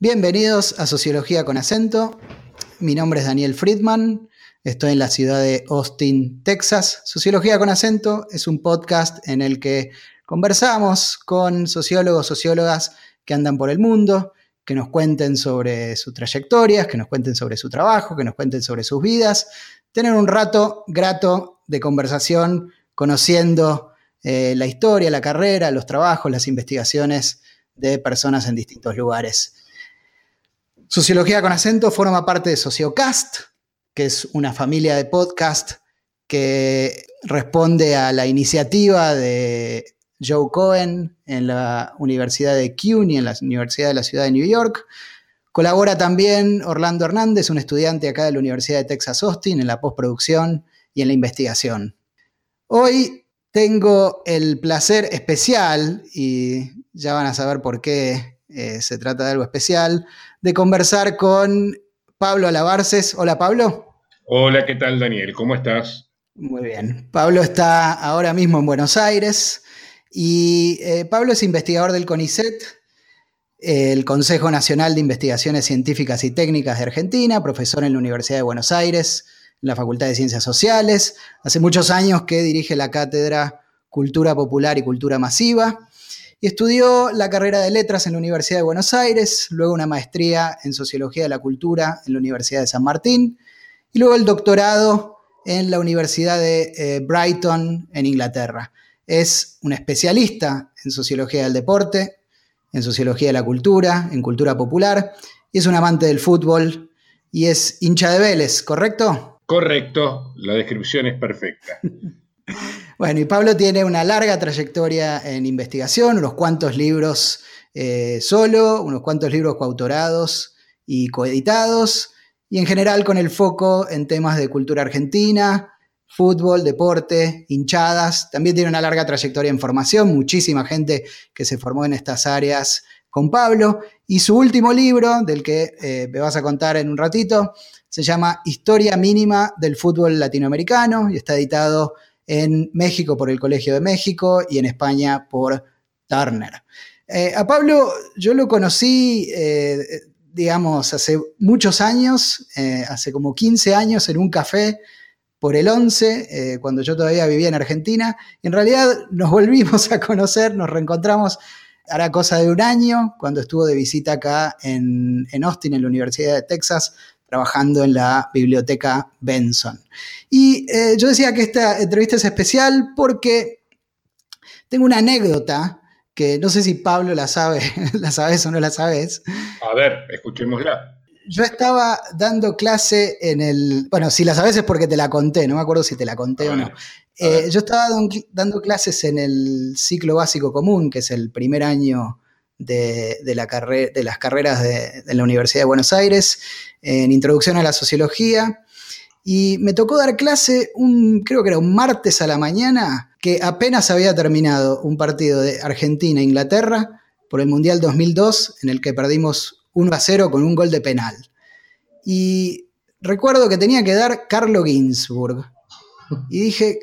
Bienvenidos a Sociología con acento. Mi nombre es Daniel Friedman. Estoy en la ciudad de Austin, Texas. Sociología con acento es un podcast en el que conversamos con sociólogos, sociólogas que andan por el mundo, que nos cuenten sobre sus trayectorias, que nos cuenten sobre su trabajo, que nos cuenten sobre sus vidas. Tener un rato grato de conversación conociendo eh, la historia, la carrera, los trabajos, las investigaciones de personas en distintos lugares. Sociología con acento forma parte de Sociocast, que es una familia de podcast que responde a la iniciativa de Joe Cohen en la Universidad de CUNY, en la Universidad de la Ciudad de New York. Colabora también Orlando Hernández, un estudiante acá de la Universidad de Texas Austin, en la postproducción y en la investigación. Hoy tengo el placer especial, y ya van a saber por qué eh, se trata de algo especial, de conversar con Pablo Alabarces. Hola Pablo. Hola, ¿qué tal Daniel? ¿Cómo estás? Muy bien. Pablo está ahora mismo en Buenos Aires y eh, Pablo es investigador del CONICET, el Consejo Nacional de Investigaciones Científicas y Técnicas de Argentina, profesor en la Universidad de Buenos Aires, en la Facultad de Ciencias Sociales. Hace muchos años que dirige la cátedra Cultura Popular y Cultura Masiva y estudió la carrera de letras en la Universidad de Buenos Aires, luego una maestría en Sociología de la Cultura en la Universidad de San Martín y luego el doctorado en la Universidad de eh, Brighton en Inglaterra. Es un especialista en Sociología del Deporte, en Sociología de la Cultura, en Cultura Popular y es un amante del fútbol y es hincha de Vélez, ¿correcto? Correcto, la descripción es perfecta. Bueno, y Pablo tiene una larga trayectoria en investigación, unos cuantos libros eh, solo, unos cuantos libros coautorados y coeditados, y en general con el foco en temas de cultura argentina, fútbol, deporte, hinchadas. También tiene una larga trayectoria en formación, muchísima gente que se formó en estas áreas con Pablo. Y su último libro, del que eh, me vas a contar en un ratito, se llama Historia Mínima del Fútbol Latinoamericano y está editado en México por el Colegio de México y en España por Turner. Eh, a Pablo yo lo conocí, eh, digamos, hace muchos años, eh, hace como 15 años en un café por el 11, cuando yo todavía vivía en Argentina. En realidad nos volvimos a conocer, nos reencontramos hará cosa de un año, cuando estuvo de visita acá en, en Austin, en la Universidad de Texas, trabajando en la biblioteca Benson. Y eh, yo decía que esta entrevista es especial porque tengo una anécdota que no sé si Pablo la sabe, la sabes o no la sabes. A ver, escuchémosla. Yo estaba dando clase en el. Bueno, si la sabes es porque te la conté, no me acuerdo si te la conté o no. Eh, yo estaba dando clases en el ciclo básico común, que es el primer año de, la de las carreras de, la Universidad de Buenos Aires, en Introducción a la Sociología. Y me tocó dar clase, un, creo que era un martes a la mañana, que apenas había terminado un partido de Argentina-Inglaterra por el Mundial 2002, en el que perdimos 1 a 0 con un gol de penal. Y recuerdo que tenía que dar Carlo Ginsburg. Y dije,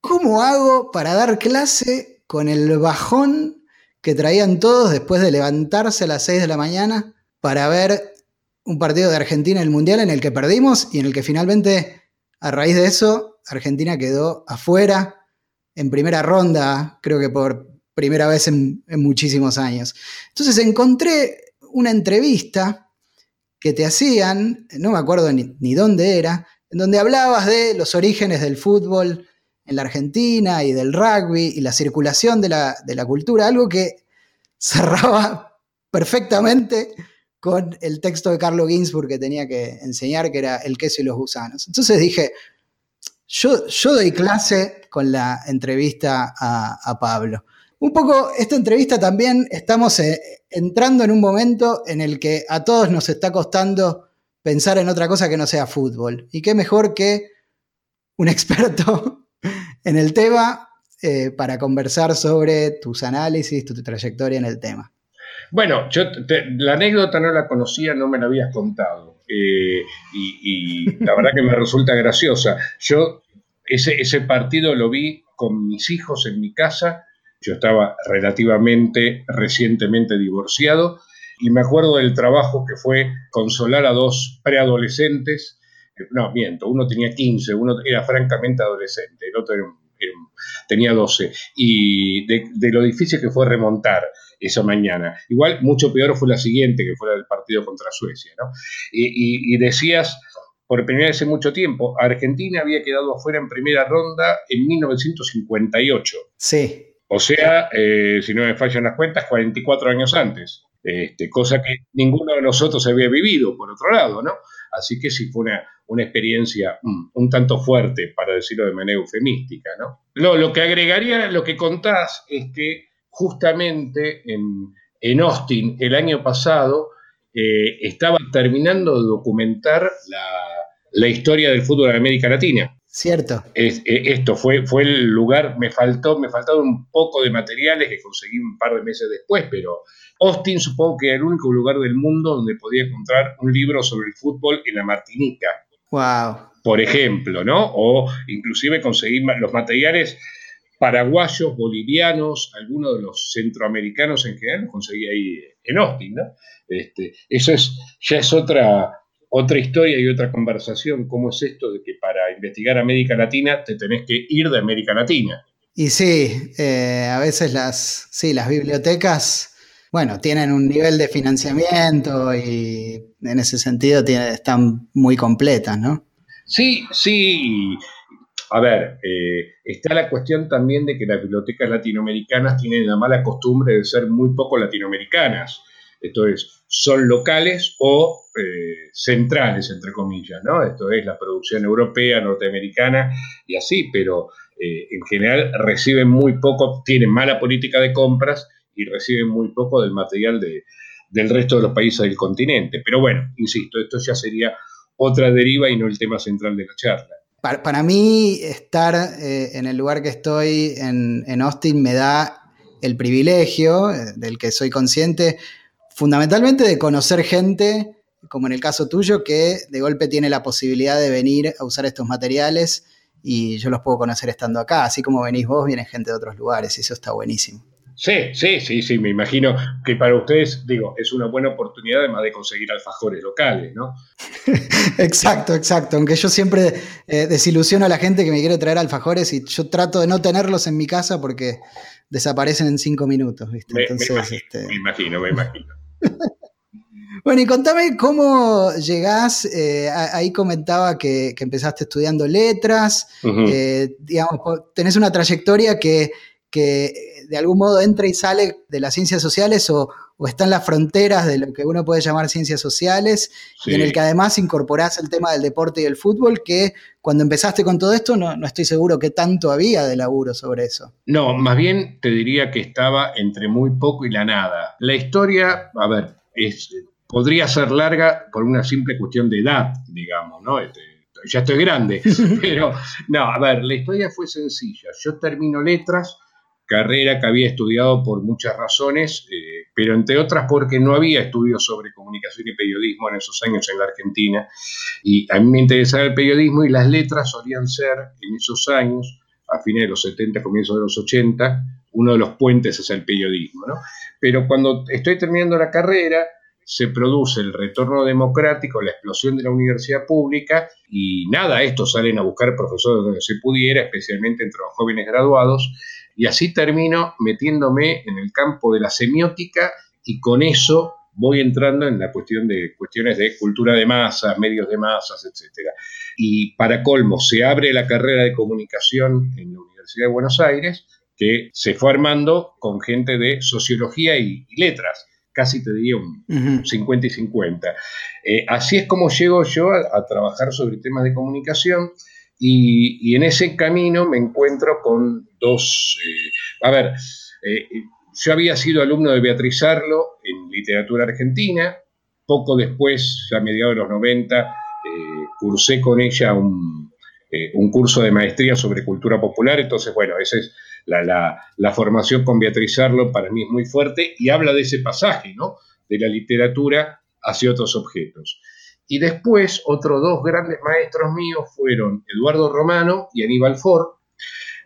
¿cómo hago para dar clase con el bajón que traían todos después de levantarse a las 6 de la mañana para ver un partido de Argentina en el Mundial en el que perdimos y en el que finalmente, a raíz de eso, Argentina quedó afuera en primera ronda, creo que por primera vez en, muchísimos años. Entonces encontré una entrevista que te hacían, no me acuerdo ni, ni dónde era, en donde hablabas de los orígenes del fútbol en la Argentina y del rugby y la circulación de la, cultura, algo que cerraba perfectamente con el texto de Carlo Ginsburg que tenía que enseñar, que era El queso y los gusanos. Entonces dije, yo, yo doy clase con la entrevista a, Pablo. Un poco, esta entrevista también estamos eh, entrando en un momento en el que a todos nos está costando pensar en otra cosa que no sea fútbol. Y qué mejor que un experto en el tema eh, para conversar sobre tus análisis, tu, trayectoria en el tema. Bueno, yo la anécdota no la conocía, no me la habías contado. Eh, y, la verdad que me resulta graciosa. Yo ese partido lo vi con mis hijos en mi casa. Yo estaba relativamente recientemente divorciado y me acuerdo del trabajo que fue consolar a dos preadolescentes. No, miento, uno tenía 15, uno era francamente adolescente, el otro tenía 12. Y de, lo difícil que fue remontar esa mañana. Igual, mucho peor fue la siguiente, que fue la del partido contra Suecia. ¿no? Y, y decías, por primera vez en mucho tiempo, Argentina había quedado afuera en primera ronda en 1958. Sí. O sea, eh, si no me fallan las cuentas, 44 años antes. Este, cosa que ninguno de nosotros había vivido, por otro lado, ¿no? Así que sí fue una, una experiencia mm, un tanto fuerte, para decirlo de manera eufemística, ¿no? Lo, lo que agregaría, lo que contás, es que justamente en, en Austin el año pasado eh, estaba terminando de documentar la, la historia del fútbol en América Latina. Cierto. Eh, esto fue, fue el lugar, me faltó, me faltaron un poco de materiales que conseguí un par de meses después, pero Austin supongo que era el único lugar del mundo donde podía encontrar un libro sobre el fútbol en la Martinica. Wow. Por ejemplo, ¿no? O inclusive conseguí los materiales paraguayos, bolivianos, algunos de los centroamericanos en general, los conseguí ahí en Austin, ¿no? Este, eso es, ya es otra, otra historia y otra conversación, cómo es esto de que para investigar América Latina te tenés que ir de América Latina. Y sí, eh, a veces las, sí, las bibliotecas, bueno, tienen un nivel de financiamiento y en ese sentido están muy completas, ¿no? Sí, sí. A ver, eh, está la cuestión también de que las bibliotecas latinoamericanas tienen la mala costumbre de ser muy poco latinoamericanas. Esto es, son locales o eh, centrales, entre comillas, ¿no? Esto es la producción europea, norteamericana y así, pero eh, en general reciben muy poco, tienen mala política de compras y reciben muy poco del material de, del resto de los países del continente. Pero bueno, insisto, esto ya sería otra deriva y no el tema central de la charla. Para, mí, estar eh, en el lugar que estoy en, en Austin me da el privilegio, del que soy consciente, fundamentalmente de conocer gente, como en el caso tuyo, que de golpe tiene la posibilidad de venir a usar estos materiales y yo los puedo conocer estando acá. Así como venís vos, viene gente de otros lugares y eso está buenísimo. Sí, sí, sí, sí, me imagino que para ustedes, digo, es una buena oportunidad además de conseguir alfajores locales, ¿no? exacto, exacto, aunque yo siempre eh, desilusiono a la gente que me quiere traer alfajores y yo trato de no tenerlos en mi casa porque desaparecen en cinco minutos, ¿viste? Entonces, este me imagino, me imagino. Bueno, y contame cómo llegás, eh, ahí comentaba que, empezaste estudiando letras, eh, digamos, tenés una trayectoria que, de algún modo entra y sale de las ciencias sociales o, está en las fronteras de lo que uno puede llamar ciencias sociales, y en el que además incorporás el tema del deporte y el fútbol, que cuando empezaste con todo esto no, no estoy seguro que tanto había de laburo sobre eso. No, más bien te diría que estaba entre muy poco y la nada. La historia, a ver, es, podría ser larga por una simple cuestión de edad, digamos, ¿no? Este, ya estoy grande, pero no, a ver, la historia fue sencilla. Yo termino letras, carrera que había estudiado por muchas razones, eh, pero entre otras porque no había estudios sobre comunicación y periodismo en esos años en la Argentina, y a mí me interesaba el periodismo y las letras solían ser en esos años, a fines de los 70, comienzos de los 80, uno de los puentes hacia el periodismo, ¿no? Pero cuando estoy terminando la carrera, se produce el retorno democrático, la explosión de la universidad pública y nada, estos salen a buscar profesores donde se pudiera, especialmente entre los jóvenes graduados, y así termino metiéndome en el campo de la semiótica y con eso voy entrando en la cuestión de cuestiones de cultura de masas, medios de masas, etc. Y para colmo, se abre la carrera de comunicación en la Universidad de Buenos Aires, que se fue armando con gente de sociología y letras casi te diría un 50 y 50. Eh, así es como llego yo a, trabajar sobre temas de comunicación y, en ese camino me encuentro con dos... Eh, a ver, eh, yo había sido alumno de Beatriz Arlo en literatura argentina, poco después, ya a mediados de los 90, cursé con ella un, un curso de maestría sobre cultura popular, entonces, bueno, ese es la, formación con Beatriz Arlo para mí es muy fuerte y habla de ese pasaje, ¿no? De la literatura hacia otros objetos. Y después, otros dos grandes maestros míos fueron Eduardo Romano y Aníbal Ford,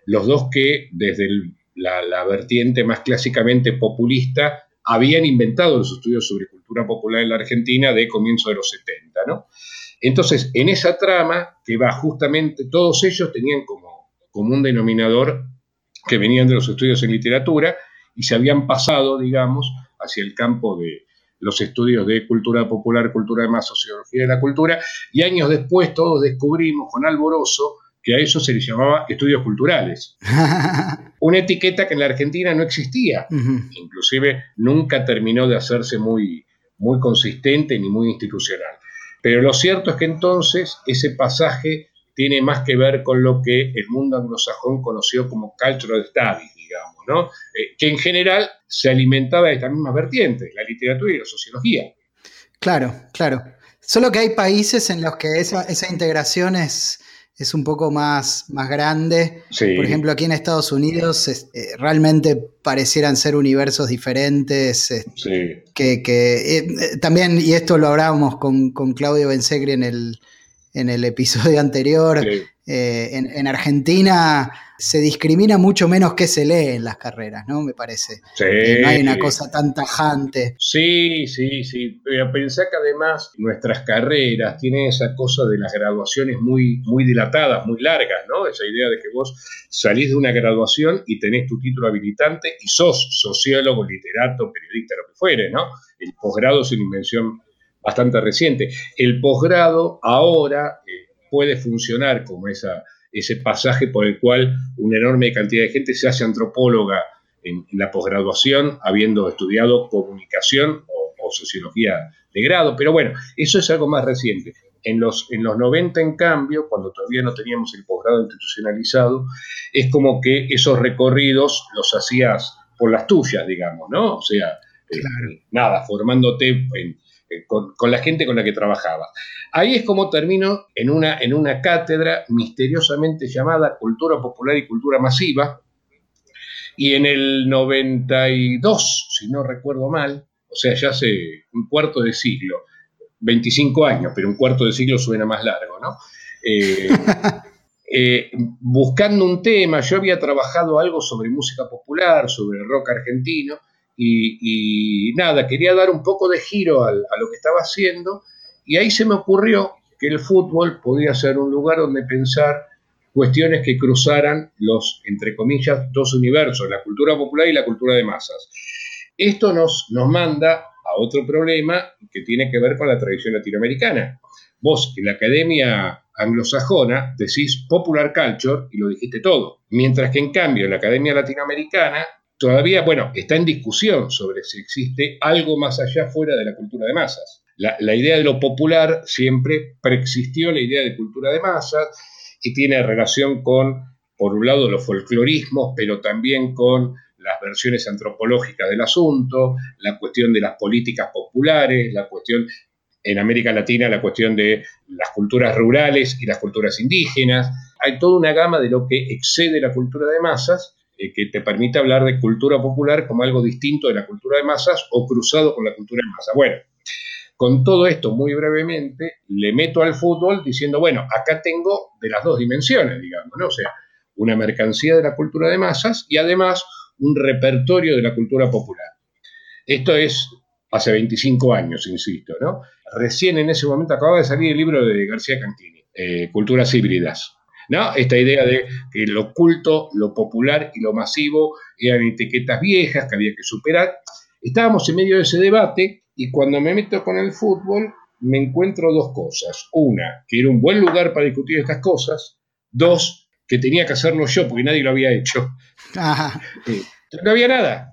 los dos que desde la, vertiente más clásicamente populista habían inventado los estudios sobre cultura popular en la Argentina de comienzo de los 70, ¿no? Entonces, en esa trama, que va justamente, todos ellos tenían como común denominador que venían de los estudios en literatura y se habían pasado, digamos, hacia el campo de los estudios de cultura popular, cultura de más, sociología de la cultura, y años después todos descubrimos con alborozo que a eso se les llamaba estudios culturales. Una etiqueta que en la Argentina no existía, inclusive nunca terminó de hacerse muy, muy consistente ni muy institucional. Pero lo cierto es que entonces ese pasaje tiene más que ver con lo que el mundo anglosajón conoció como cultural studies, digamos, ¿no? Eh, que en general se alimentaba de estas mismas vertientes, la literatura y la sociología. Claro, claro. Solo que hay países en los que esa, integración es, es, un poco más, más grande. Por ejemplo, aquí en Estados Unidos eh, realmente parecieran ser universos diferentes. sí. Que, eh, también, y esto lo hablábamos con, con Claudio Bensegri en el, en el episodio anterior, eh, en, Argentina se discrimina mucho menos que se lee en las carreras, ¿no? Me parece. no hay una cosa tan tajante. Sí, sí, sí. Pensé que además nuestras carreras tienen esa cosa de las graduaciones muy, muy dilatadas, muy largas, ¿no? Esa idea de que vos salís de una graduación y tenés tu título habilitante y sos sociólogo, literato, periodista, lo que fuere, ¿no? El posgrado es una invención bastante reciente. El posgrado ahora eh, puede funcionar como esa, ese pasaje por el cual una enorme cantidad de gente se hace antropóloga en, la posgraduación, habiendo estudiado comunicación o, sociología de grado. Pero bueno, eso es algo más reciente. En los, en los 90, en cambio, cuando todavía no teníamos el posgrado institucionalizado, es como que esos recorridos los hacías por las tuyas, digamos, ¿no? O sea, eh, nada, formándote en, eh, con, la gente con la que trabajaba. Ahí es como termino en una, en una cátedra misteriosamente llamada Cultura Popular y Cultura Masiva, y en el 92, si no recuerdo mal, o sea, ya hace un cuarto de siglo, 25 años, pero un cuarto de siglo suena más largo, ¿no? Eh, eh, buscando un tema, yo había trabajado algo sobre música popular, sobre rock argentino, y, nada, quería dar un poco de giro a lo que estaba haciendo y ahí se me ocurrió que el fútbol podía ser un lugar donde pensar cuestiones que cruzaran los, entre comillas, dos universos, la cultura popular y la cultura de masas. Esto nos, nos manda a otro problema que tiene que ver con la tradición latinoamericana. Vos en la academia anglosajona decís popular culture y lo dijiste todo, mientras que en cambio en la academia latinoamericana todavía, bueno, está en discusión sobre si existe algo más allá fuera de la cultura de masas. La, idea de lo popular siempre preexistió la idea de cultura de masas y tiene relación con, por un lado, los folclorismos, pero también con las versiones antropológicas del asunto, la cuestión de las políticas populares, la cuestión en América Latina, la cuestión de las culturas rurales y las culturas indígenas. Hay toda una gama de lo que excede la cultura de masas eh, que te permite hablar de cultura popular como algo distinto de la cultura de masas o cruzado con la cultura de masas. Bueno, con todo esto, muy brevemente, le meto al fútbol diciendo, bueno, acá tengo de las dos dimensiones, digamos, ¿no? O sea, una mercancía de la cultura de masas y además un repertorio de la cultura popular. Esto es hace 25 años, insisto, ¿no? Recién en ese momento acababa de salir el libro de García Cantini, eh, Culturas híbridas. ¿No? Esta idea de que lo oculto, lo popular y lo masivo eran etiquetas viejas que había que superar. Estábamos en medio de ese debate y cuando me meto con el fútbol me encuentro dos cosas. Una, que era un buen lugar para discutir estas cosas. Dos, que tenía que hacerlo yo porque nadie lo había hecho. no había nada.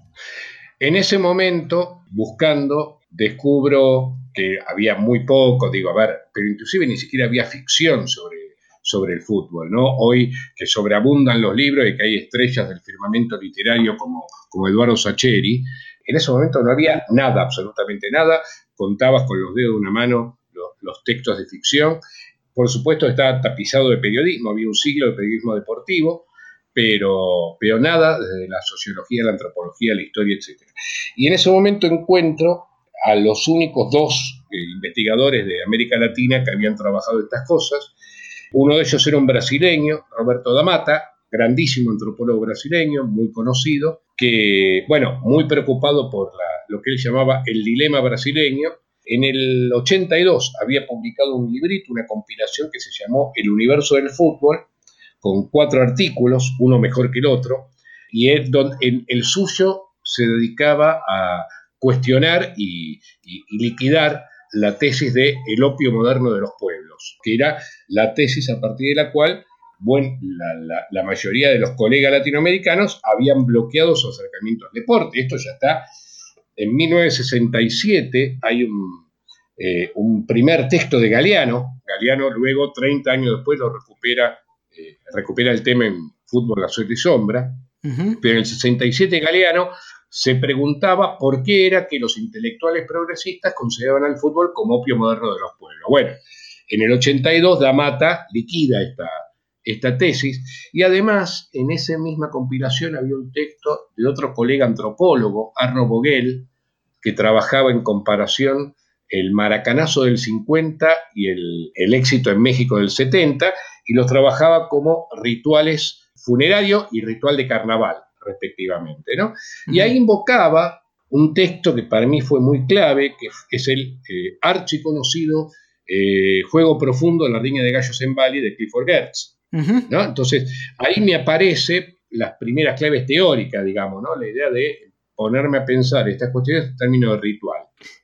En ese momento, buscando, descubro que había muy poco, digo, a ver, pero inclusive ni siquiera había ficción sobre sobre el fútbol, ¿no? Hoy que sobreabundan los libros y que hay estrellas del firmamento literario como, como Eduardo Sacheri, en ese momento no había nada, absolutamente nada, contabas con los dedos de una mano los, textos de ficción, por supuesto estaba tapizado de periodismo, había un siglo de periodismo deportivo, pero, pero nada desde la sociología, la antropología, la historia, etc. Y en ese momento encuentro a los únicos dos eh, investigadores de América Latina que habían trabajado estas cosas, uno de ellos era un brasileño, Roberto Damata, grandísimo antropólogo brasileño, muy conocido, que, bueno, muy preocupado por lo que él llamaba el dilema brasileño, en el 82 había publicado un librito, una compilación que se llamó El universo del fútbol, con cuatro artículos, uno mejor que el otro, y el, el suyo se dedicaba a cuestionar y, liquidar la tesis de el opio moderno de los pueblos, que era la tesis a partir de la cual bueno, la, mayoría de los colegas latinoamericanos habían bloqueado su acercamiento al deporte. Esto ya está. En 1967 hay un, eh, un primer texto de Galeano. Galeano luego, 30 años después, lo recupera, eh, recupera el tema en Fútbol, la Suerte y Sombra. Pero en el 67 Galeano se preguntaba por qué era que los intelectuales progresistas consideraban al fútbol como opio moderno de los pueblos. Bueno, en el 82 Damata liquida esta, esta tesis y además en esa misma compilación había un texto de otro colega antropólogo, Arno Vogel, que trabajaba en comparación el maracanazo del 50 y el, el éxito en México del 70 y los trabajaba como rituales funerarios y ritual de carnaval respectivamente. ¿no? Y ahí invocaba un texto que para mí fue muy clave, que es el eh, archiconocido eh, Juego Profundo en la Riña de Gallos en Bali de Clifford Gertz. ¿no? Entonces, ahí me aparece las primeras claves teóricas, digamos, ¿no? la idea de ponerme a pensar estas cuestiones en términos de ritual.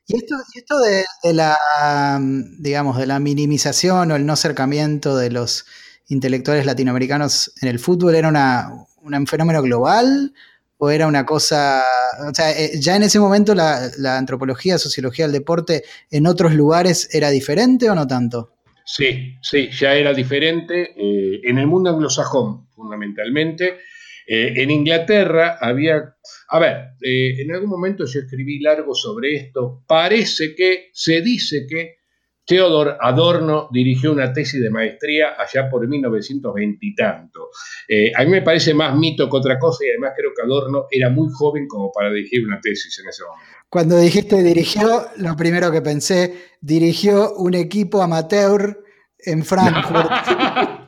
Y esto, esto de, la, digamos, de la minimización o el no acercamiento de los intelectuales latinoamericanos en el fútbol era una, un fenómeno global o era una cosa, o sea, eh, ya en ese momento la, antropología, sociología del deporte en otros lugares era diferente o no tanto? Sí, sí, ya era diferente. Eh, en el mundo anglosajón, fundamentalmente. Eh, en Inglaterra había, a ver, en algún momento yo escribí largo sobre esto. Parece que, se dice que Theodor Adorno dirigió una tesis de maestría allá por 1920 y tanto. Eh, a mí me parece más mito que otra cosa y además creo que Adorno era muy joven como para dirigir una tesis en ese momento. Cuando dijiste dirigió, lo primero que pensé, dirigió un equipo amateur en Frankfurt.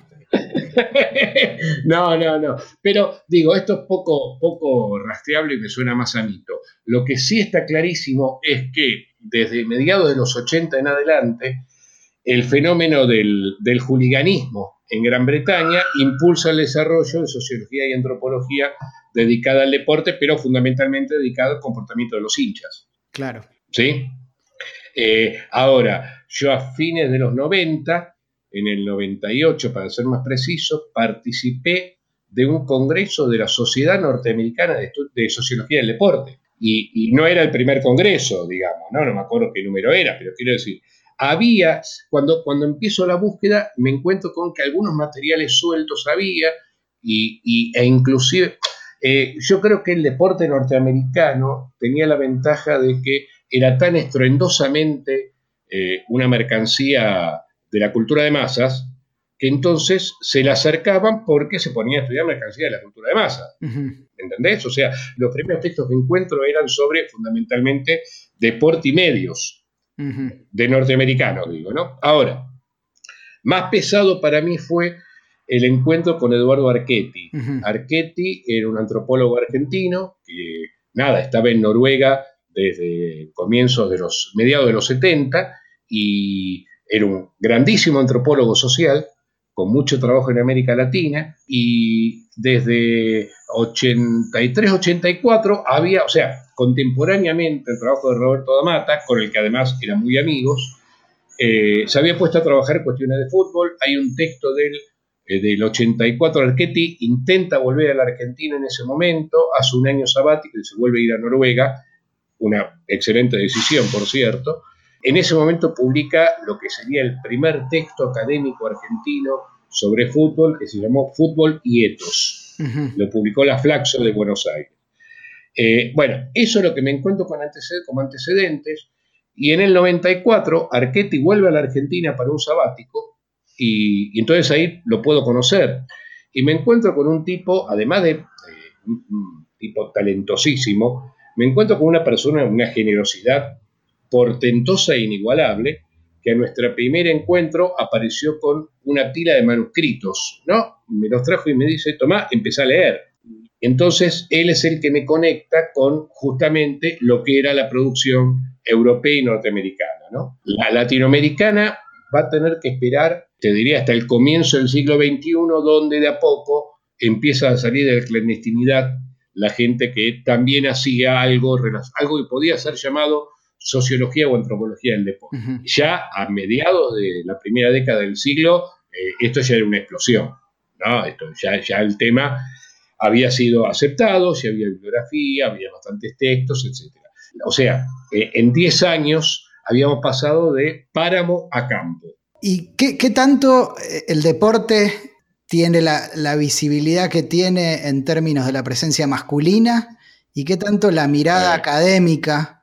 No, no, no. Pero digo, esto es poco, poco rastreable y me suena más a mito. Lo que sí está clarísimo es que desde mediados de los 80 en adelante, el fenómeno del, del juliganismo en Gran Bretaña impulsa el desarrollo de sociología y antropología dedicada al deporte, pero fundamentalmente dedicada al comportamiento de los hinchas. Claro. ¿Sí? Eh, ahora, yo a fines de los 90, en el 98 para ser más preciso, participé de un congreso de la Sociedad Norteamericana de Sociología del Deporte y, no era el primer congreso, digamos, ¿no? no me acuerdo qué número era, pero quiero decir, había, cuando, cuando empiezo la búsqueda, me encuentro con que algunos materiales sueltos había, y, e inclusive, eh, yo creo que el deporte norteamericano tenía la ventaja de que era tan estruendosamente eh, una mercancía de la cultura de masas, que entonces se le acercaban porque se ponía a estudiar mercancía de la cultura de masa. ¿Entendés? O sea, los primeros textos que encuentro eran sobre fundamentalmente deporte y medios de norteamericanos, digo, ¿no? Ahora, más pesado para mí fue el encuentro con Eduardo Archetti. Archetti era un antropólogo argentino que, nada, estaba en Noruega desde comienzos de los, mediados de los 70 y era un grandísimo antropólogo social con mucho trabajo en América Latina y desde 83-84 había, o sea, contemporáneamente el trabajo de Roberto Damata, con el que además eran muy amigos, eh, se había puesto a trabajar cuestiones de fútbol. Hay un texto del, eh, del 84, Arquetti intenta volver a la Argentina en ese momento, hace un año sabático y se vuelve a ir a Noruega, una excelente decisión, por cierto. En ese momento publica lo que sería el primer texto académico argentino sobre fútbol, que se llamó Fútbol y Etos. Lo publicó la Flaxo de Buenos Aires. Eh, bueno, eso es lo que me encuentro con como antecedentes. Y en el 94, Archetti vuelve a la Argentina para un sabático y, entonces ahí lo puedo conocer. Y me encuentro con un tipo, además de un tipo talentosísimo, me encuentro con una persona de una generosidad portentosa e inigualable, que a nuestro primer encuentro apareció con una pila de manuscritos, ¿no? Me los trajo y me dice, Tomás, empecé a leer. Entonces, él es el que me conecta con justamente lo que era la producción europea y norteamericana. ¿no? La latinoamericana va a tener que esperar, te diría, hasta el comienzo del siglo XXI, donde de a poco empieza a salir de la clandestinidad la gente que también hacía algo, algo que podía ser llamado sociología o antropología del deporte. Ya a mediados de la primera década del siglo, eh, esto ya era una explosión. ¿no? Esto, ya, ya el tema había sido aceptado, ya había bibliografía, había bastantes textos, etc. O sea, eh, en 10 años habíamos pasado de páramo a campo. ¿Y qué, tanto eh, el deporte tiene la, visibilidad que tiene en términos de la presencia masculina? ¿Y qué tanto la mirada académica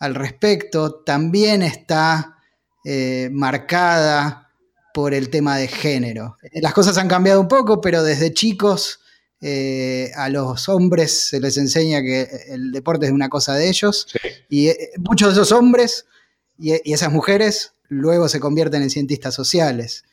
al respecto también está eh, marcada por el tema de género? Las cosas han cambiado un poco, pero desde chicos eh, a los hombres se les enseña que el deporte es una cosa de ellos y eh, muchos de esos hombres y, esas mujeres luego se convierten en cientistas sociales.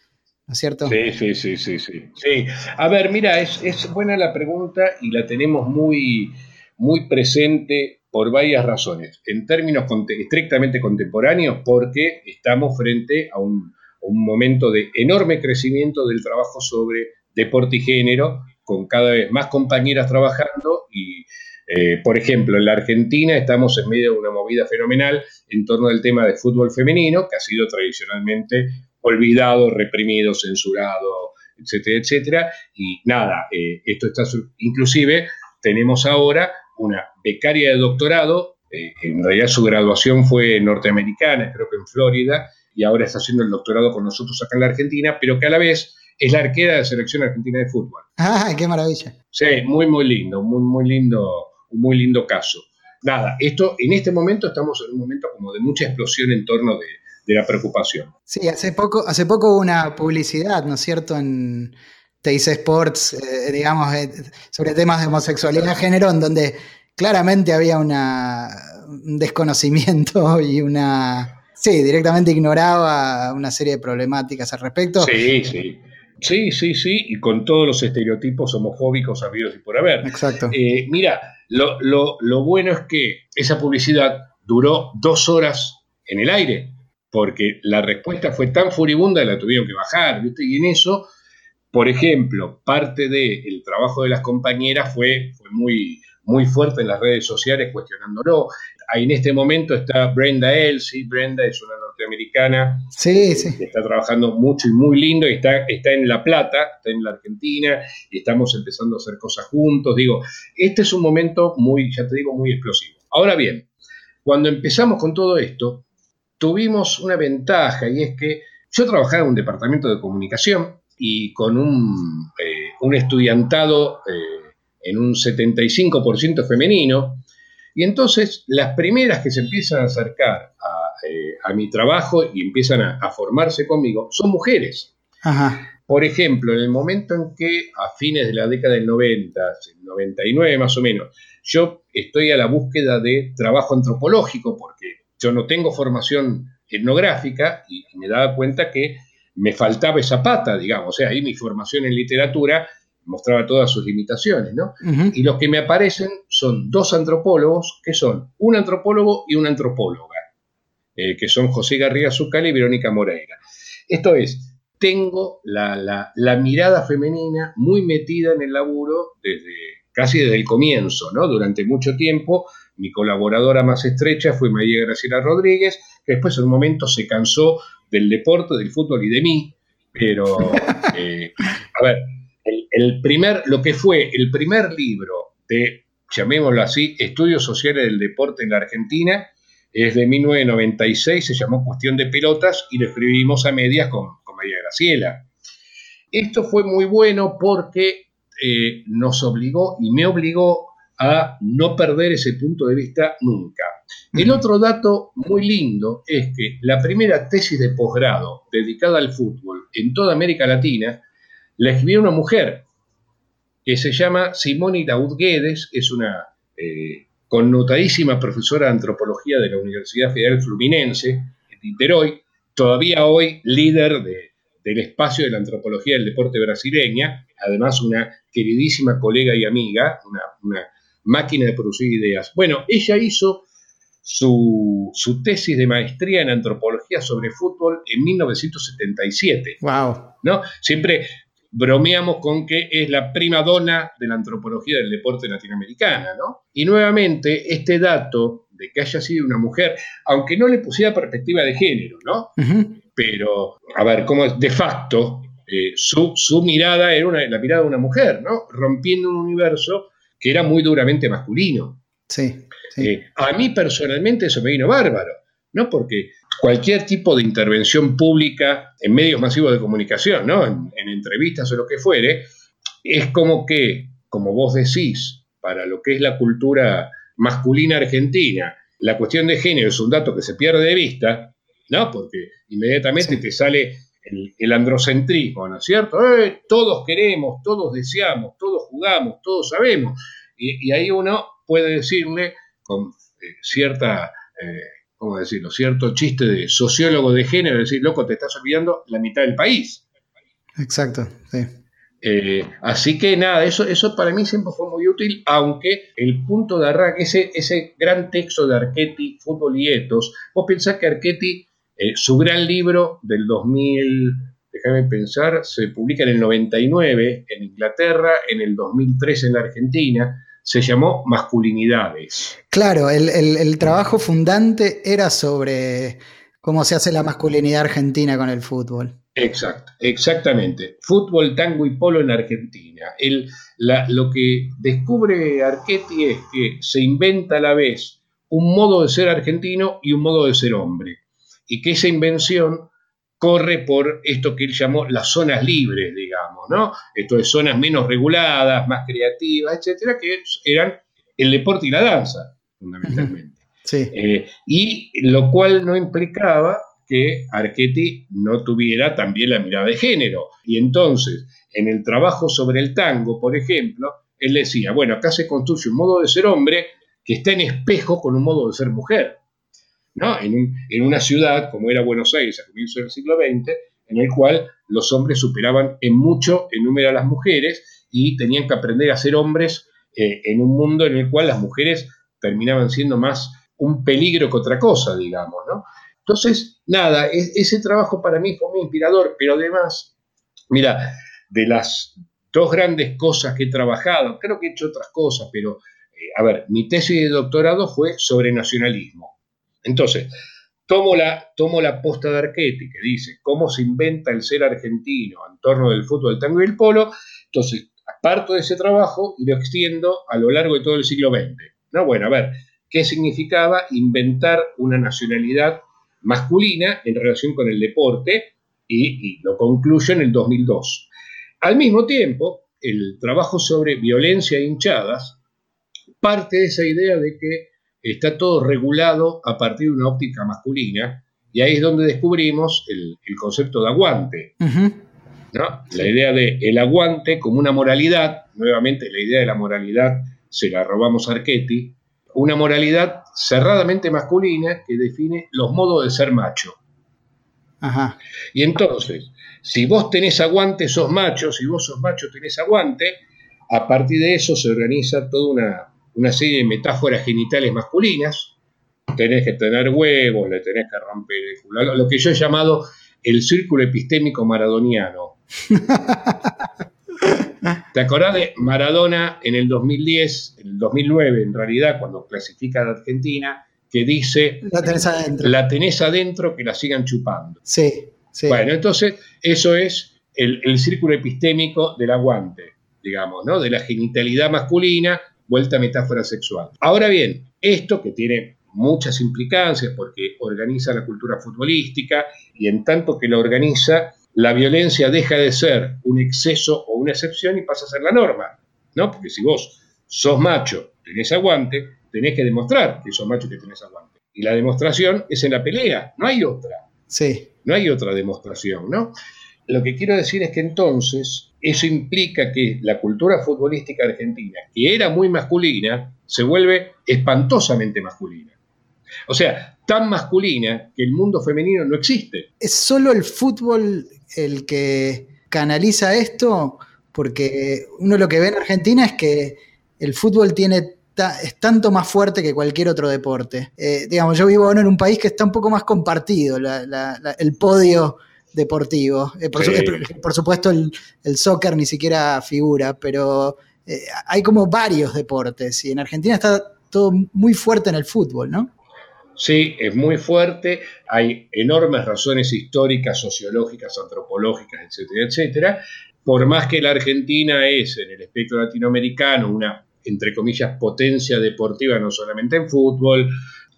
¿No es cierto? Sí, sí, sí, sí, sí. A ver, mira, es, buena la pregunta y la tenemos muy, muy presente por varias razones. En términos estrictamente contemporáneos, porque estamos frente a un, momento de enorme crecimiento del trabajo sobre deporte y género, con cada vez más compañeras trabajando y, eh, por ejemplo, en la Argentina estamos en medio de una movida fenomenal en torno al tema de fútbol femenino, que ha sido tradicionalmente olvidado, reprimido, censurado, etcétera, etcétera. Y nada, eh, esto está, inclusive tenemos ahora una becaria de doctorado, eh, en realidad su graduación fue norteamericana, creo que en Florida, y ahora está haciendo el doctorado con nosotros acá en la Argentina, pero que a la vez es la arquera de la selección argentina de fútbol. ¡Ah, qué maravilla! Sí, muy, muy lindo, muy, muy lindo, un muy lindo caso. Nada, esto en este momento estamos en un momento como de mucha explosión en torno de, la preocupación. Sí, hace poco, hace poco hubo una publicidad, ¿no es cierto?, en TIC Sports, eh, digamos, eh, sobre temas de homosexualidad y género, en donde claramente había una, un desconocimiento y una... Sí, directamente ignoraba una serie de problemáticas al respecto. Sí, sí. Sí, sí, sí, y con todos los estereotipos homofóbicos habidos y por haber. Exacto. Eh, mira, lo, lo, bueno es que esa publicidad duró dos horas en el aire, porque la respuesta fue tan furibunda que la tuvieron que bajar, ¿viste? Y en eso, por ejemplo, parte del trabajo de las compañeras fue, fue muy, muy fuerte en las redes sociales cuestionándolo. Ahí en este momento está Brenda Elsie. Brenda es una norteamericana sí, sí. que está trabajando mucho y muy lindo y está, está en La Plata, está en la Argentina y estamos empezando a hacer cosas juntos. Digo, este es un momento muy, ya te digo, muy explosivo. Ahora bien, cuando empezamos con todo esto, tuvimos una ventaja y es que yo trabajaba en un departamento de comunicación y con un, eh, un estudiantado eh, en un 75% femenino, y entonces las primeras que se empiezan a acercar a, eh, mi trabajo y empiezan a, formarse conmigo son mujeres. Por ejemplo, en el momento en que a fines de la década del 90, 99 más o menos, yo estoy a la búsqueda de trabajo antropológico porque yo no tengo formación etnográfica y me daba cuenta que me faltaba esa pata, digamos, o sea, ahí mi formación en literatura mostraba todas sus limitaciones, ¿no? Y los que me aparecen son dos antropólogos, que son un antropólogo y una antropóloga, eh, que son José Garriga Zucal y Verónica Moreira. Esto es, tengo la, mirada femenina muy metida en el laburo desde casi desde el comienzo, ¿no? Durante mucho tiempo, mi colaboradora más estrecha fue María Graciela Rodríguez, que después en un momento se cansó del deporte, del fútbol y de mí, pero, eh, a ver, el, primer, lo que fue el primer libro de, llamémoslo así, Estudios Sociales del Deporte en la Argentina, es de 1996, se llamó Cuestión de Pelotas y lo escribimos a medias con, María Graciela. Esto fue muy bueno porque eh, nos obligó y me obligó a no perder ese punto de vista nunca. El otro dato muy lindo es que la primera tesis de posgrado dedicada al fútbol en toda América Latina la escribió una mujer que se llama Simone Laud Guedes, es una eh, connotadísima profesora de antropología de la Universidad Federal Fluminense, en Niterói, todavía hoy líder de, del espacio de la antropología del deporte brasileña, además una queridísima colega y amiga, una, máquina de producir ideas. Bueno, ella hizo su, su, tesis de maestría en antropología sobre fútbol en 1977. Wow. ¿no? Siempre bromeamos con que es la prima dona de la antropología del deporte latinoamericana, ¿no? Y nuevamente, este dato de que haya sido una mujer, aunque no le pusiera perspectiva de género, ¿no? Pero, a ver, ¿cómo es? De facto, eh, su, mirada era una, la mirada de una mujer, ¿no? Rompiendo un universo que era muy duramente masculino. Sí. Eh, a mí personalmente eso me vino bárbaro, ¿no? Porque cualquier tipo de intervención pública en medios masivos de comunicación, ¿no? En, entrevistas o lo que fuere, es como que, como vos decís, para lo que es la cultura masculina argentina, la cuestión de género es un dato que se pierde de vista, ¿no? Porque inmediatamente te sale el, androcentrismo, ¿no es cierto? Eh, todos queremos, todos deseamos, todos jugamos, todos sabemos. Y, ahí uno puede decirle con eh, cierta... Eh, ¿cómo decirlo?, cierto chiste de sociólogo de género, decir, loco, te estás olvidando la mitad del país. Exacto, sí. Eh, así que nada, eso, eso para mí siempre fue muy útil, aunque el punto de arranque, ese, ese gran texto de Archetti, Fútbol y Etos, vos pensás que Archetti, eh, su gran libro del 2000, déjame pensar, se publica en el 99 en Inglaterra, en el 2003 en la Argentina, se llamó Masculinidades. Claro, el, trabajo fundante era sobre cómo se hace la masculinidad argentina con el fútbol. Exacto, exactamente. Fútbol, tango y polo en Argentina. El, lo que descubre Archetti es que se inventa a la vez un modo de ser argentino y un modo de ser hombre. Y que esa invención corre por esto que él llamó las zonas libres, digamos, ¿no? Esto de zonas menos reguladas, más creativas, etcétera, que eran el deporte y la danza, fundamentalmente. Sí. Eh, y lo cual no implicaba que Archetti no tuviera también la mirada de género. Y entonces, en el trabajo sobre el tango, por ejemplo, él decía, bueno, acá se construye un modo de ser hombre que está en espejo con un modo de ser mujer. En, una ciudad como era Buenos Aires a comienzos del siglo XX, en el cual los hombres superaban en mucho en número a las mujeres y tenían que aprender a ser hombres eh, en un mundo en el cual las mujeres terminaban siendo más un peligro que otra cosa, digamos, ¿no? Entonces, nada, ese trabajo para mí fue muy inspirador, pero además, mira, de las dos grandes cosas que he trabajado, creo que he hecho otras cosas, pero, eh, a ver, mi tesis de doctorado fue sobre nacionalismo. Entonces, tomo la, tomo la posta de Archetti que dice cómo se inventa el ser argentino en torno del fútbol, el tango y el polo. Entonces, parto de ese trabajo y lo extiendo a lo largo de todo el siglo XX. ¿no? Bueno, a ver, ¿qué significaba inventar una nacionalidad masculina en relación con el deporte? Y, y lo concluyo en el 2002. Al mismo tiempo, el trabajo sobre violencia e hinchadas parte de esa idea de que está todo regulado a partir de una óptica masculina, y ahí es donde descubrimos el, concepto de aguante. La idea de el aguante como una moralidad, nuevamente la idea de la moralidad se la robamos a Archetti, una moralidad cerradamente masculina que define los modos de ser macho. Y entonces, si vos tenés aguante, sos macho, si vos sos macho, tenés aguante, a partir de eso se organiza toda una, una serie de metáforas genitales masculinas. Tenés que tener huevos, le tenés que romper el culo. Lo que yo he llamado el círculo epistémico maradoniano. ¿Te acordás de Maradona en el 2010, en el 2009 en realidad, cuando clasifica a la Argentina, que dice, la tenés adentro, la tenés adentro que la sigan chupando? Sí, sí. Bueno, entonces eso es el, el círculo epistémico del aguante, digamos, ¿no? De la genitalidad masculina vuelta a metáfora sexual. Ahora bien, esto que tiene muchas implicancias porque organiza la cultura futbolística y en tanto que la organiza, la violencia deja de ser un exceso o una excepción y pasa a ser la norma, ¿no? Porque si vos sos macho, tenés aguante, tenés que demostrar que sos macho y que tenés aguante. Y la demostración es en la pelea, no hay otra. Sí. No hay otra demostración, ¿no? Lo que quiero decir es que entonces eso implica que la cultura futbolística argentina, que era muy masculina, se vuelve espantosamente masculina. O sea, tan masculina que el mundo femenino no existe. ¿Es solo el fútbol el que canaliza esto? Porque uno lo que ve en Argentina es que el fútbol tiene es tanto más fuerte que cualquier otro deporte. Eh, digamos, yo vivo ahora en un país que está un poco más compartido, el podio deportivo. Eh, por, supuesto, el, soccer ni siquiera figura, pero eh, hay como varios deportes y en Argentina está todo muy fuerte en el fútbol, ¿no? Sí, es muy fuerte, hay enormes razones históricas, sociológicas, antropológicas, etcétera, etcétera. Por más que la Argentina es en el espectro latinoamericano una, entre comillas, potencia deportiva, no solamente en fútbol,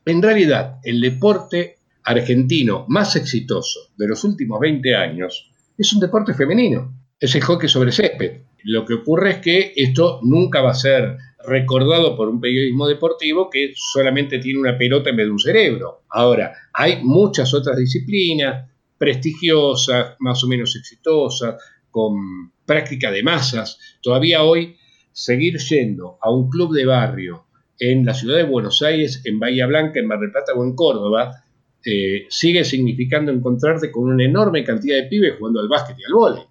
en realidad el deporte argentino más exitoso de los últimos 20 años es un deporte femenino, es el hockey sobre césped. Lo que ocurre es que esto nunca va a ser recordado por un periodismo deportivo que solamente tiene una pelota en vez de un cerebro. Ahora, hay muchas otras disciplinas prestigiosas, más o menos exitosas, con práctica de masas. Todavía hoy, seguir yendo a un club de barrio en la ciudad de Buenos Aires, en Bahía Blanca, en Mar del Plata o en Córdoba, eh, sigue significando encontrarte con una enorme cantidad de pibes jugando al básquet y al vóley.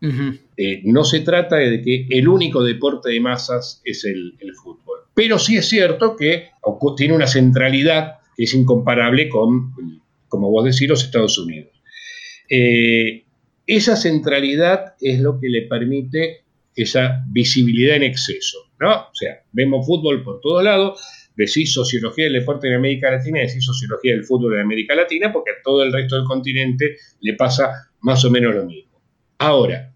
Eh, no se trata de que el único deporte de masas es el, fútbol. Pero sí es cierto que tiene una centralidad que es incomparable con, como vos decís, los Estados Unidos. Eh, esa centralidad es lo que le permite esa visibilidad en exceso. ¿no? O sea, vemos fútbol por todos lados, decís sociología del deporte en América Latina, decís sociología del fútbol en América Latina, porque a todo el resto del continente le pasa más o menos lo mismo. Ahora,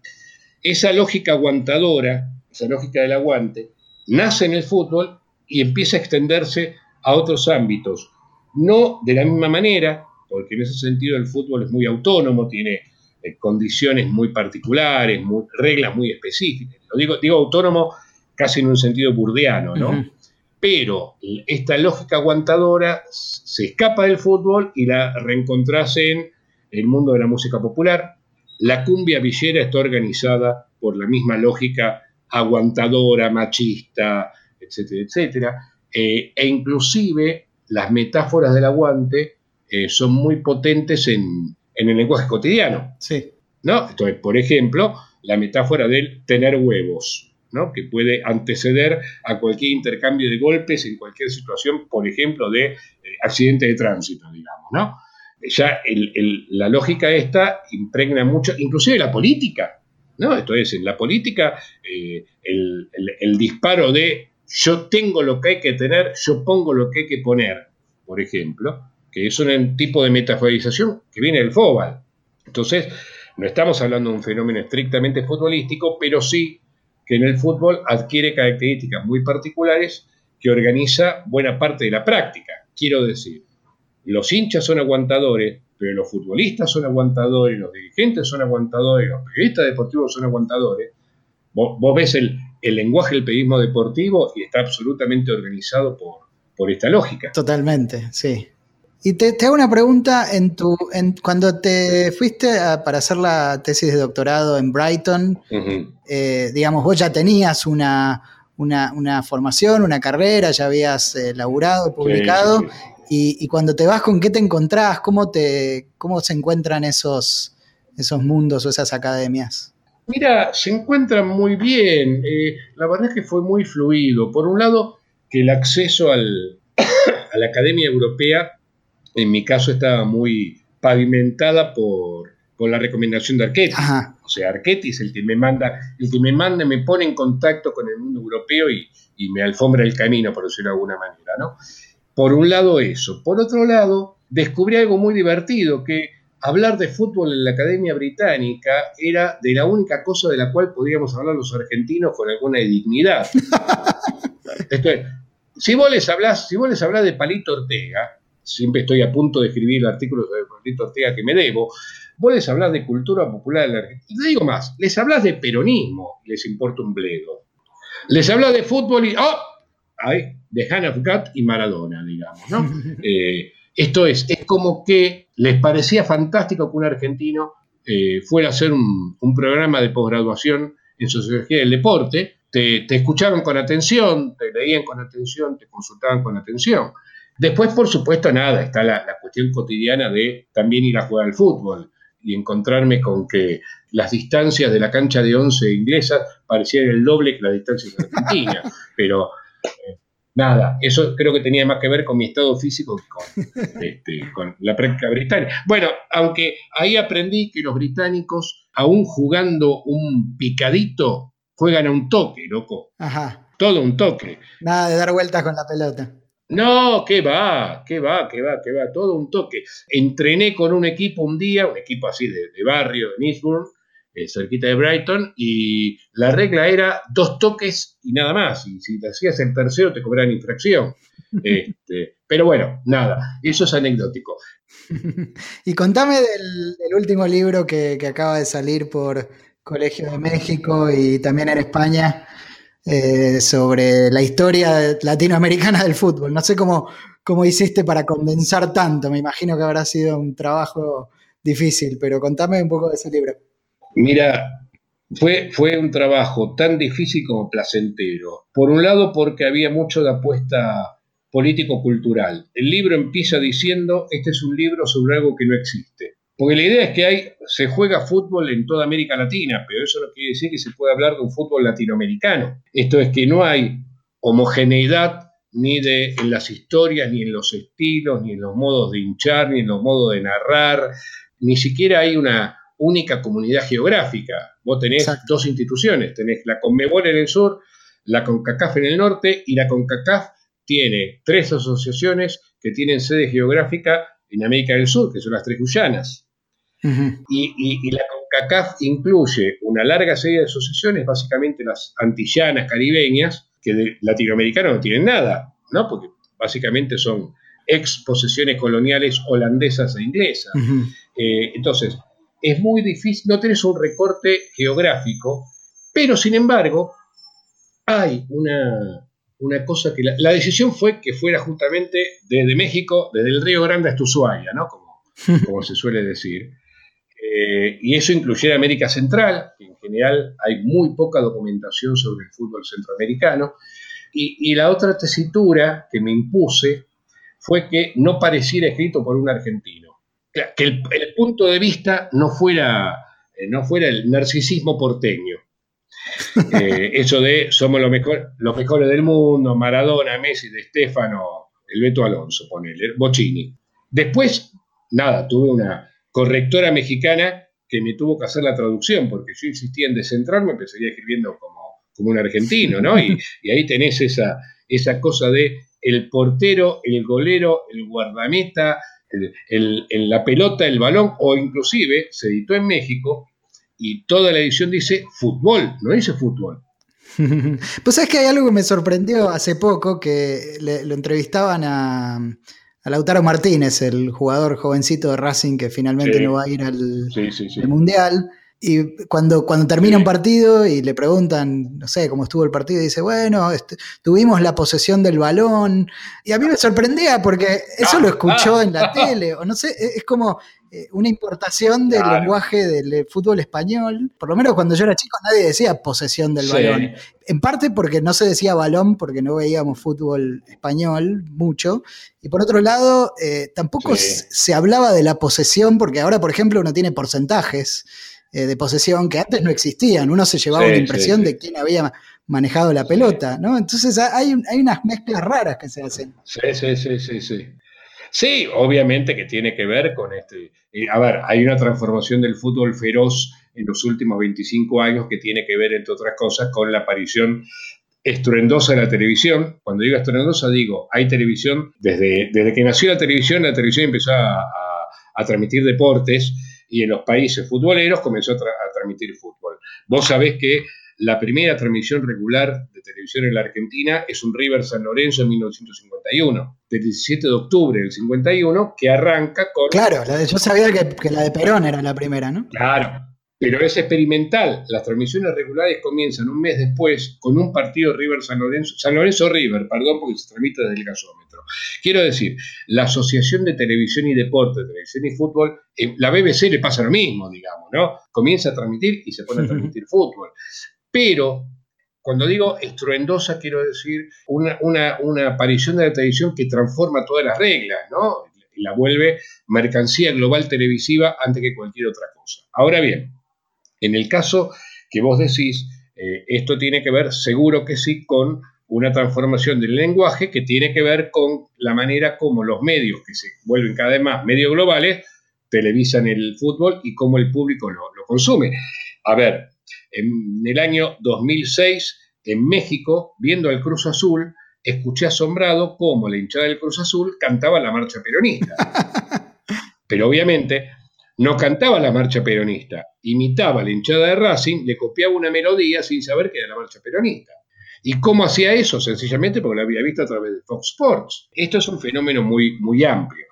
esa lógica aguantadora, esa lógica del aguante, nace en el fútbol y empieza a extenderse a otros ámbitos. No de la misma manera, porque en ese sentido el fútbol es muy autónomo, tiene eh, condiciones muy particulares, reglas muy específicas. Lo digo, digo autónomo casi en un sentido burdeano, ¿no? Pero esta lógica aguantadora se escapa del fútbol y la reencontrás en el mundo de la música popular. La cumbia villera está organizada por la misma lógica aguantadora, machista, etcétera, etcétera. Eh, e inclusive las metáforas del aguante eh, son muy potentes en, en, el lenguaje cotidiano. Sí. ¿no? Entonces, por ejemplo, la metáfora del tener huevos que puede anteceder a cualquier intercambio de golpes en cualquier situación, por ejemplo, de eh, accidente de tránsito, digamos. ¿no? Ya la lógica esta impregna mucho, inclusive la política. ¿no? Esto es, en la política, eh, el, disparo de yo tengo lo que hay que tener, yo pongo lo que hay que poner, por ejemplo, que es un tipo de metaforización que viene del fútbol. Entonces, no estamos hablando de un fenómeno estrictamente futbolístico, pero sí que en el fútbol adquiere características muy particulares que organiza buena parte de la práctica. Quiero decir, los hinchas son aguantadores, pero los futbolistas son aguantadores, los dirigentes son aguantadores, los periodistas deportivos son aguantadores. Vos, ves el, lenguaje del periodismo deportivo y está absolutamente organizado por, por esta lógica. Totalmente, sí. Y te, hago una pregunta, en tu, en, cuando te fuiste para hacer la tesis de doctorado en Brighton, eh, digamos, vos ya tenías una, una, formación, una carrera, ya habías eh, laburado, publicado, y, cuando te vas, ¿con qué te encontrás? ¿Cómo, te, cómo se encuentran esos, esos mundos o esas academias? Mira, se encuentran muy bien. Eh, la verdad es que fue muy fluido. Por un lado, que el acceso al, a la Academia Europea en mi caso estaba muy pavimentada por, la recomendación de Arquetti. O sea, Arquetti es el que me manda, el que me manda, me pone en contacto con el mundo europeo y, me alfombra el camino, por decirlo de alguna manera, ¿no? Por un lado eso. Por otro lado, descubrí algo muy divertido, que hablar de fútbol en la Academia Británica era de la única cosa de la cual podíamos hablar los argentinos con alguna dignidad. si vos les hablás, si vos les hablás de Palito Ortega, siempre estoy a punto de escribir el artículo sobre Juanito Ortega que me debo, vos les hablas de cultura popular en la Argentina. Y te digo más, les hablas de peronismo les importa un bledo. Les hablas de fútbol y, ¡oh! Hay de Hannah of y Maradona, digamos, ¿no? Eh, esto es, es como que les parecía fantástico que un argentino eh, fuera a hacer un, programa de posgraduación en sociología del deporte, te, te escucharon con atención, te leían con atención, te consultaban con atención. Después, por supuesto, nada, está la, cuestión cotidiana de también ir a jugar al fútbol y encontrarme con que las distancias de la cancha de 11 inglesas parecían el doble que las distancias de Argentina. Pero eh, nada, eso creo que tenía más que ver con mi estado físico que con, este, con la práctica británica. Bueno, aunque ahí aprendí que los británicos, aún jugando un picadito, juegan a un toque, loco. Ajá. Todo un toque. Nada de dar vueltas con la pelota. No, que va, que va, que va, que va, todo un toque. Entrené con un equipo un día, un equipo así de, barrio, de Eastbourne, eh, cerquita de Brighton, y la regla era dos toques y nada más. Y si te hacías el tercero te cobraban infracción. Este, pero bueno, nada, eso es anecdótico. y contame del, último libro que, que acaba de salir por Colegio de México y también en España. Eh, sobre la historia latinoamericana del fútbol. No sé cómo, cómo hiciste para condensar tanto, me imagino que habrá sido un trabajo difícil, pero contame un poco de ese libro. Mira, fue, fue un trabajo tan difícil como placentero. Por un lado, porque había mucho de apuesta político-cultural. El libro empieza diciendo, este es un libro sobre algo que no existe. Porque la idea es que hay, se juega fútbol en toda América Latina, pero eso no quiere decir que se pueda hablar de un fútbol latinoamericano. Esto es que no hay homogeneidad ni de, en las historias, ni en los estilos, ni en los modos de hinchar, ni en los modos de narrar, ni siquiera hay una única comunidad geográfica. Vos tenés dos instituciones, tenés la CONMEBOL en el sur, la CONCACAF en el norte, y la CONCACAF tiene tres asociaciones que tienen sede geográfica en América del Sur, que son las tres Guyanas y, la CONCACAF incluye una larga serie de asociaciones, básicamente las antillanas, caribeñas, que de latinoamericanos no tienen nada, ¿no? Porque básicamente son ex posesiones coloniales holandesas e inglesas. Eh, entonces, es muy difícil, no tenés un recorte geográfico, pero sin embargo, hay una, una cosa que la, decisión fue que fuera justamente desde México, desde el Río Grande hasta Ushuaia, ¿no? Como, como se suele decir. Eh, y eso incluye América Central, que en general hay muy poca documentación sobre el fútbol centroamericano. Y, la otra tesitura que me impuse fue que no pareciera escrito por un argentino. Que el, punto de vista no fuera, eh, no fuera el narcisismo porteño. Eh, eso de somos los, los mejores del mundo, Maradona, Messi, De Stefano, el Beto Alonso, ponele, Bocini. Después, nada, tuve una, correctora mexicana que me tuvo que hacer la traducción, porque yo insistía en descentrarme, pero seguía escribiendo como, como un argentino, ¿no? Y, ahí tenés esa, esa cosa de el portero, el golero, el guardameta, el, la pelota, el balón, o inclusive se editó en México y toda la edición dice fútbol, no dice fútbol. Pues es que hay algo que me sorprendió hace poco, que lo entrevistaban a, a Lautaro Martínez, el jugador jovencito de Racing que finalmente no va a ir al, Mundial. Y cuando, cuando termina un partido y le preguntan, no sé, cómo estuvo el partido, dice, bueno, este, tuvimos la posesión del balón. Y a mí me sorprendía porque eso lo escuchó en la tele, o no sé, es como, eh, una importación del lenguaje del fútbol español. Por lo menos cuando yo era chico nadie decía posesión del balón. En parte porque no se decía balón, porque no veíamos fútbol español mucho. Y por otro lado, eh, tampoco se hablaba de la posesión, porque ahora, por ejemplo, uno tiene porcentajes eh, de posesión que antes no existían. Uno se llevaba una impresión de quién había manejado la pelota, ¿no? Entonces hay, hay unas mezclas raras que se hacen. Sí, sí, sí, sí, sí. Sí, obviamente que tiene que ver con este. A ver, hay una transformación del fútbol feroz en los últimos 25 años que tiene que ver, entre otras cosas, con la aparición estruendosa de la televisión. Cuando digo estruendosa, digo, hay televisión, desde, desde que nació la televisión, la televisión empezó a, transmitir deportes y en los países futboleros comenzó a, a transmitir fútbol. Vos sabés que la primera transmisión regular de televisión en la Argentina es un River San Lorenzo en 1951, del 17 de octubre del 51, que arranca con... Claro, yo sabía que, la de Perón era la primera, ¿no? Claro, pero es experimental. Las transmisiones regulares comienzan un mes después con un partido River San Lorenzo, San Lorenzo River, perdón, porque se transmite desde el gasómetro. Quiero decir, la Asociación de Televisión y Deporte, Televisión y Fútbol, eh, la BBC le pasa lo mismo, digamos, ¿no? Comienza a transmitir y se pone a transmitir fútbol. Pero cuando digo estruendosa, quiero decir una, aparición de la televisión que transforma todas las reglas, ¿no? La vuelve mercancía global televisiva antes que cualquier otra cosa. Ahora bien, en el caso que vos decís, eh, esto tiene que ver, seguro que sí, con una transformación del lenguaje que tiene que ver con la manera como los medios, que se vuelven cada vez más medios globales, televisan el fútbol y cómo el público lo consume. A ver, en el año 2006, en México, viendo al Cruz Azul, escuché asombrado cómo la hinchada del Cruz Azul cantaba la marcha peronista. Pero obviamente no cantaba la marcha peronista, imitaba la hinchada de Racing, le copiaba una melodía sin saber que era la marcha peronista. ¿Y cómo hacía eso? Sencillamente porque lo había visto a través de Fox Sports. Esto es un fenómeno muy, muy amplio.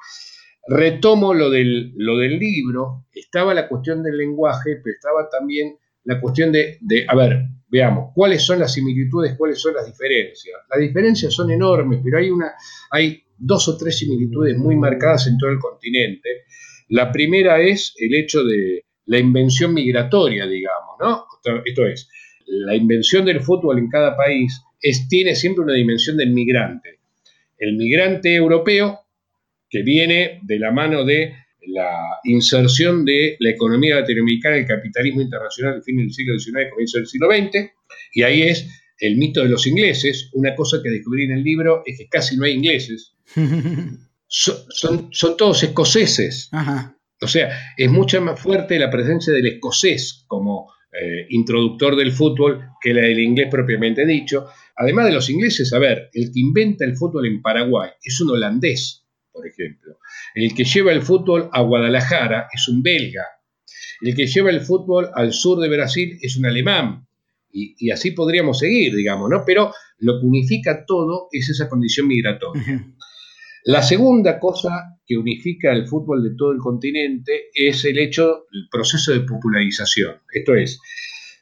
Retomo lo del, lo del libro, estaba la cuestión del lenguaje, pero estaba también la cuestión de, a ver, veamos, cuáles son las similitudes, cuáles son las diferencias. Las diferencias son enormes, pero hay, una, hay dos o tres similitudes muy marcadas en todo el continente. La primera es el hecho de la invención migratoria, digamos, ¿no? Esto es, la invención del fútbol en cada país es, tiene siempre una dimensión del migrante. El migrante europeo, que viene de la mano de la inserción de la economía latinoamericana, el capitalismo internacional al fin del siglo XIX, comienzo del siglo XX, y ahí es el mito de los ingleses. Una cosa que descubrí en el libro es que casi no hay ingleses. son, son, todos escoceses. O sea, es mucho más fuerte la presencia del escocés como eh, introductor del fútbol que la del inglés propiamente dicho. Además de los ingleses, a ver, el que inventa el fútbol en Paraguay es un holandés, por ejemplo. El que lleva el fútbol a Guadalajara es un belga. El que lleva el fútbol al sur de Brasil es un alemán. Y, así podríamos seguir, digamos, ¿no? Pero lo que unifica todo es esa condición migratoria. La segunda cosa que unifica el fútbol de todo el continente es el hecho, el proceso de popularización. Esto es,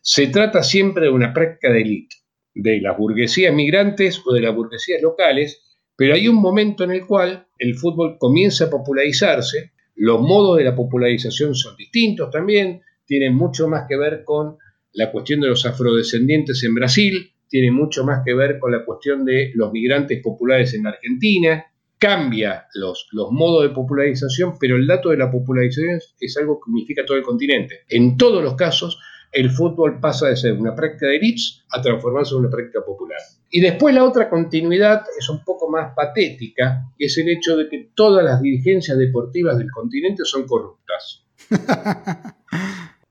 se trata siempre de una práctica de élite, de las burguesías migrantes o de las burguesías locales, pero hay un momento en el cual el fútbol comienza a popularizarse, los modos de la popularización son distintos también, tienen mucho más que ver con la cuestión de los afrodescendientes en Brasil, tiene mucho más que ver con la cuestión de los migrantes populares en Argentina, cambia los, los modos de popularización, pero el dato de la popularización es algo que unifica todo el continente. En todos los casos, el fútbol pasa de ser una práctica de elites a transformarse en una práctica popular. Y después la otra continuidad es un poco más patética, que es el hecho de que todas las dirigencias deportivas del continente son corruptas.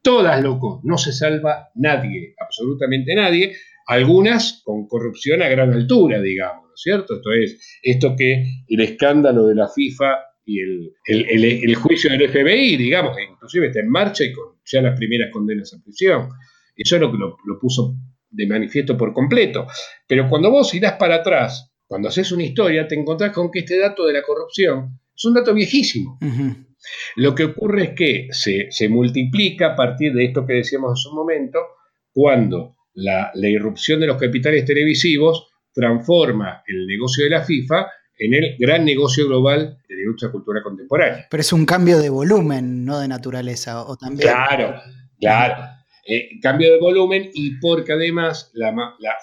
todas, loco, no se salva nadie, absolutamente nadie, algunas con corrupción a gran altura, digamos, ¿no es cierto? Esto es, esto que el escándalo de la FIFA y el, juicio del FBI, digamos, que inclusive está en marcha y con ya las primeras condenas a prisión. Eso es lo que lo, puso de manifiesto por completo. Pero cuando vos irás para atrás, cuando haces una historia, te encontrás con que este dato de la corrupción es un dato viejísimo. Lo que ocurre es que se, se, multiplica a partir de esto que decíamos en su momento, cuando la, la irrupción de los capitales televisivos transforma el negocio de la FIFA en el gran negocio global de la industria cultural contemporánea. Pero es un cambio de volumen, no de naturaleza, o también. Claro, claro. Eh, cambio de volumen y porque además la,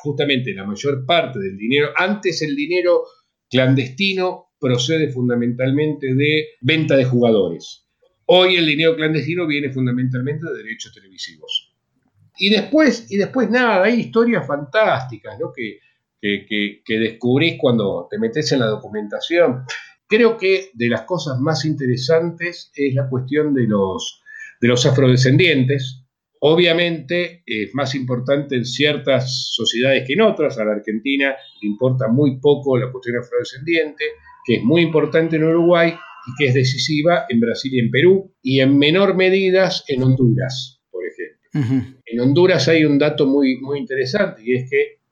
justamente la mayor parte del dinero, antes el dinero clandestino procede fundamentalmente de venta de jugadores. Hoy el dinero clandestino viene fundamentalmente de derechos televisivos. Y después, y después nada, hay historias fantásticas, ¿no? Que, que, descubrís cuando te metes en la documentación. Creo que de las cosas más interesantes es la cuestión de los, de los afrodescendientes. Obviamente es más importante en ciertas sociedades que en otras. A la Argentina le importa muy poco la cuestión afrodescendiente, que es muy importante en Uruguay y que es decisiva en Brasil y en Perú, y en menor medida en Honduras, por ejemplo. En Honduras hay un dato muy, muy interesante y es que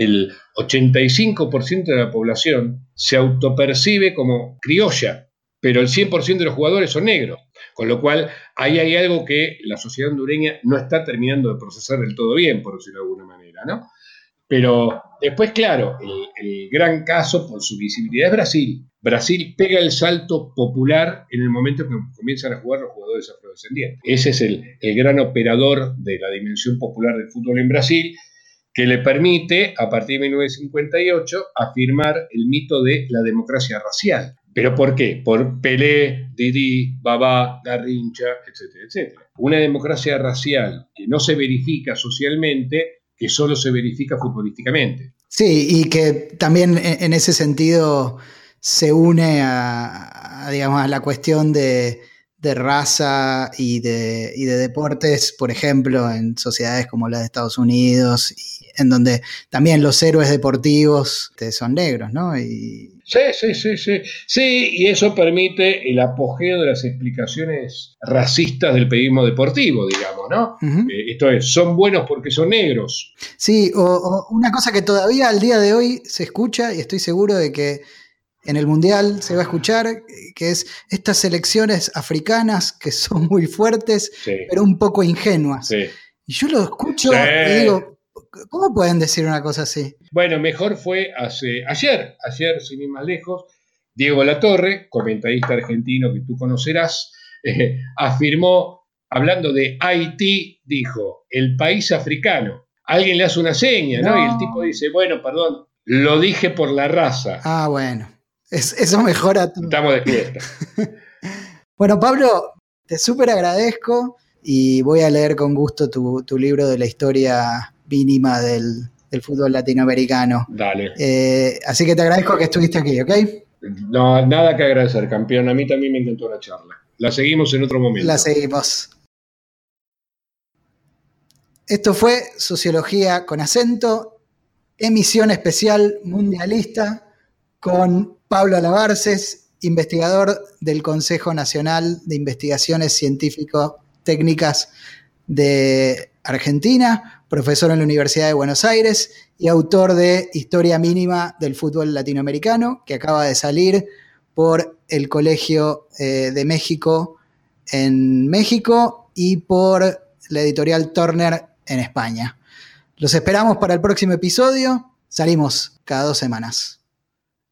el 85% de la población se autopercibe como criolla, pero el 100% de los jugadores son negros. Con lo cual, ahí hay algo que la sociedad hondureña no está terminando de procesar del todo bien, por decirlo de alguna manera, ¿no? Pero después, claro, el, gran caso por su visibilidad es Brasil. Brasil pega el salto popular en el momento que comienzan a jugar los jugadores afrodescendientes. Ese es el, el gran operador de la dimensión popular del fútbol en Brasil que le permite, a partir de 1958, afirmar el mito de la democracia racial. ¿Pero por qué? Por Pelé, Didi, Babá, Garrincha, etcétera, etcétera. Una democracia racial que no se verifica socialmente, que solo se verifica futbolísticamente. Sí, y que también en ese sentido se une a, digamos, a la cuestión de, raza y de, y de, deportes, por ejemplo, en sociedades como la de Estados Unidos, en donde también los héroes deportivos son negros, ¿no? Y... Sí, sí, sí, sí. Sí, y eso permite el apogeo de las explicaciones racistas del periodismo deportivo, digamos, ¿no? Eh, esto es, son buenos porque son negros. Sí, o una cosa que todavía al día de hoy se escucha, y estoy seguro de que en el Mundial se va a escuchar, que es estas selecciones africanas que son muy fuertes, pero un poco ingenuas. Y yo lo escucho y digo, ¿cómo pueden decir una cosa así? Bueno, mejor fue hace, ayer, ayer sin ir más lejos, Diego Latorre, comentarista argentino que tú conocerás, eh, afirmó, hablando de Haití, dijo, el país africano. Alguien le hace una seña, ¿no? Y el tipo dice, bueno, perdón, lo dije por la raza. Ah, bueno eso mejora tu... Estamos de fiesta. bueno, Pablo, te súper agradezco y voy a leer con gusto tu, libro de la historia mínima del, fútbol latinoamericano. Dale. Eh, así que te agradezco que estuviste aquí, ¿ok? No, nada que agradecer, campeón. A mí también me encantó la charla. La seguimos en otro momento. La seguimos. Esto fue Sociología con acento, emisión especial mundialista con Pablo Alabarces, investigador del Consejo Nacional de Investigaciones Científico-Técnicas de Argentina, profesor en la Universidad de Buenos Aires y autor de Historia Mínima del Fútbol Latinoamericano, que acaba de salir por el Colegio eh, de México en México y por la editorial Turner en España. Los esperamos para el próximo episodio. Salimos cada dos semanas.